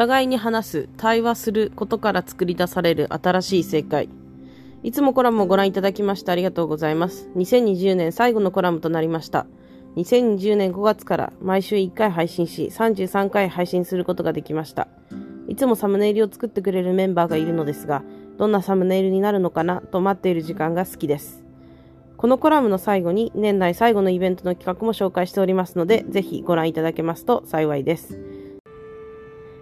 互いに話す、対話することから作り出される新しい正解。いつもコラムをご覧いただきましてありがとうございます。2020年最後のコラムとなりました。2020年5月から毎週1回配信し、33回配信することができました。いつもサムネイルを作ってくれるメンバーがいるのですが、どんなサムネイルになるのかなと待っている時間が好きです。このコラムの最後に年内最後のイベントの企画も紹介しておりますので、ぜひご覧いただけますと幸いです。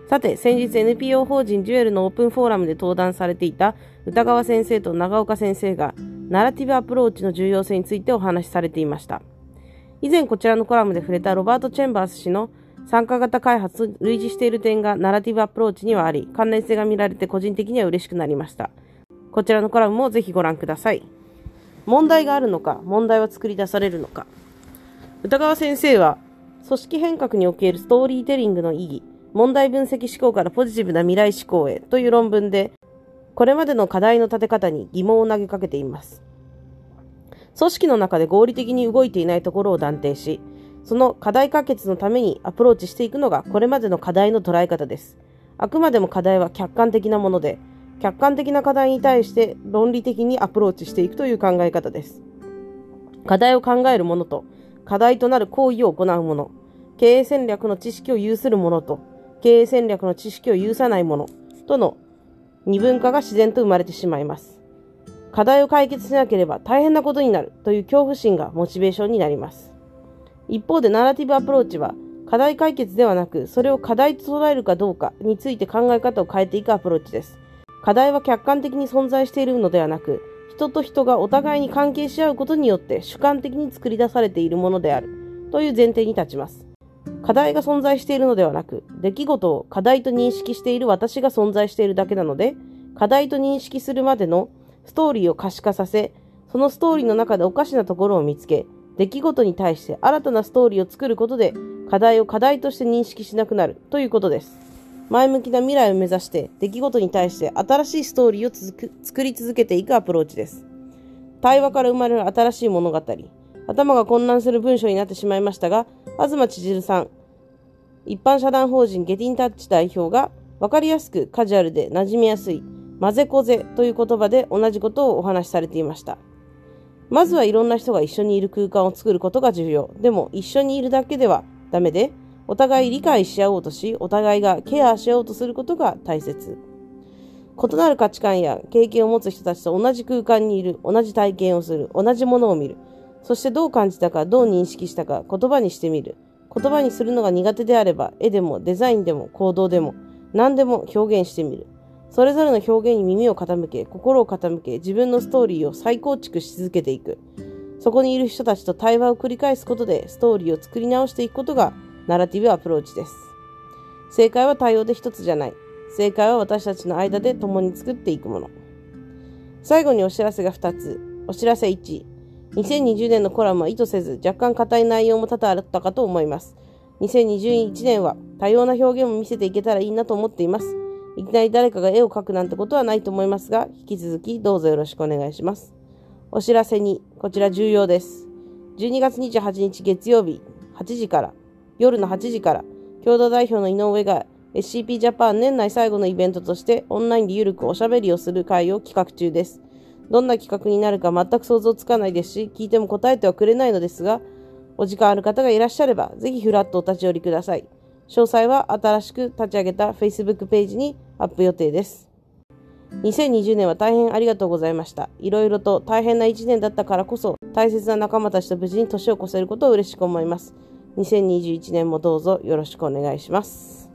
さて、先日 NPO 法人デュエルのオープンフォーラムで登壇されていた歌川先生と長岡先生が、ナラティブアプローチの重要性についてお話しされていました。以前こちらのコラムで触れたロバート・チェンバース氏の参加型開発と類似している点がナラティブアプローチにはあり、関連性が見られて個人的には嬉しくなりました。こちらのコラムもぜひご覧ください。問題があるのか、問題は作り出されるのか。歌川先生は、組織変革におけるストーリーテリングの意義、問題分析思考からポジティブな未来思考へという論文で、これまでの課題の立て方に疑問を投げかけています。組織の中で合理的に動いていないところを断定し、その課題解決のためにアプローチしていくのがこれまでの課題の捉え方です。あくまでも課題は客観的なもので、客観的な課題に対して論理的にアプローチしていくという考え方です。課題を考えるものと、課題となる行為を行うもの、経営戦略の知識を有するものと、経営戦略の知識を有さないものとの二分化が自然と生まれてしまいます。課題を解決しなければ大変なことになるという恐怖心がモチベーションになります。一方でナラティブアプローチは課題解決ではなくそれを課題と捉えるかどうかについて考え方を変えていくアプローチです。課題は客観的に存在しているのではなく人と人がお互いに関係し合うことによって主観的に作り出されているものであるという前提に立ちます。課題が存在しているのではなく、出来事を課題と認識している私が存在しているだけなので、課題と認識するまでのストーリーを可視化させ、そのストーリーの中でおかしなところを見つけ、出来事に対して新たなストーリーを作ることで、課題を課題として認識しなくなるということです。前向きな未来を目指して、出来事に対して新しいストーリーを作り続けていくアプローチです。対話から生まれる新しい物語。頭が混乱する文章になってしまいましたが、東千鶴さん、一般社団法人ゲティンタッチ代表が分かりやすくカジュアルで馴染みやすい混ぜこぜという言葉で同じことをお話しされていました。まずはいろんな人が一緒にいる空間を作ることが重要。でも一緒にいるだけではダメで、お互い理解し合おうとし、お互いがケアし合おうとすることが大切。異なる価値観や経験を持つ人たちと同じ空間にいる、同じ体験をする、同じものを見る。そしてどう感じたか、どう認識したか、言葉にしてみる。言葉にするのが苦手であれば、絵でもデザインでも行動でも何でも表現してみる。それぞれの表現に耳を傾け、心を傾け、自分のストーリーを再構築し続けていく。そこにいる人たちと対話を繰り返すことでストーリーを作り直していくことがナラティブアプローチです。正解は多様で一つじゃない。正解は私たちの間で共に作っていくもの。最後にお知らせが2つ。お知らせ1。2020年のコラムは意図せず若干硬い内容も多々あったかと思います。2021年は多様な表現も見せていけたらいいなと思っています。いきなり誰かが絵を描くなんてことはないと思いますが、引き続きどうぞよろしくお願いします。お知らせに、こちら重要です。12月28日月曜日8時から、夜の8時から、共同代表の井上が SCP ジャパン年内最後のイベントとしてオンラインでゆるくおしゃべりをする会を企画中です。どんな企画になるか全く想像つかないですし、聞いても答えてはくれないのですが、お時間ある方がいらっしゃれば、ぜひフラットお立ち寄りください。詳細は新しく立ち上げた Facebook ページにアップ予定です。2020年は大変ありがとうございました。いろいろと大変な1年だったからこそ、大切な仲間たちと無事に年を越せることを嬉しく思います。2021年もどうぞよろしくお願いします。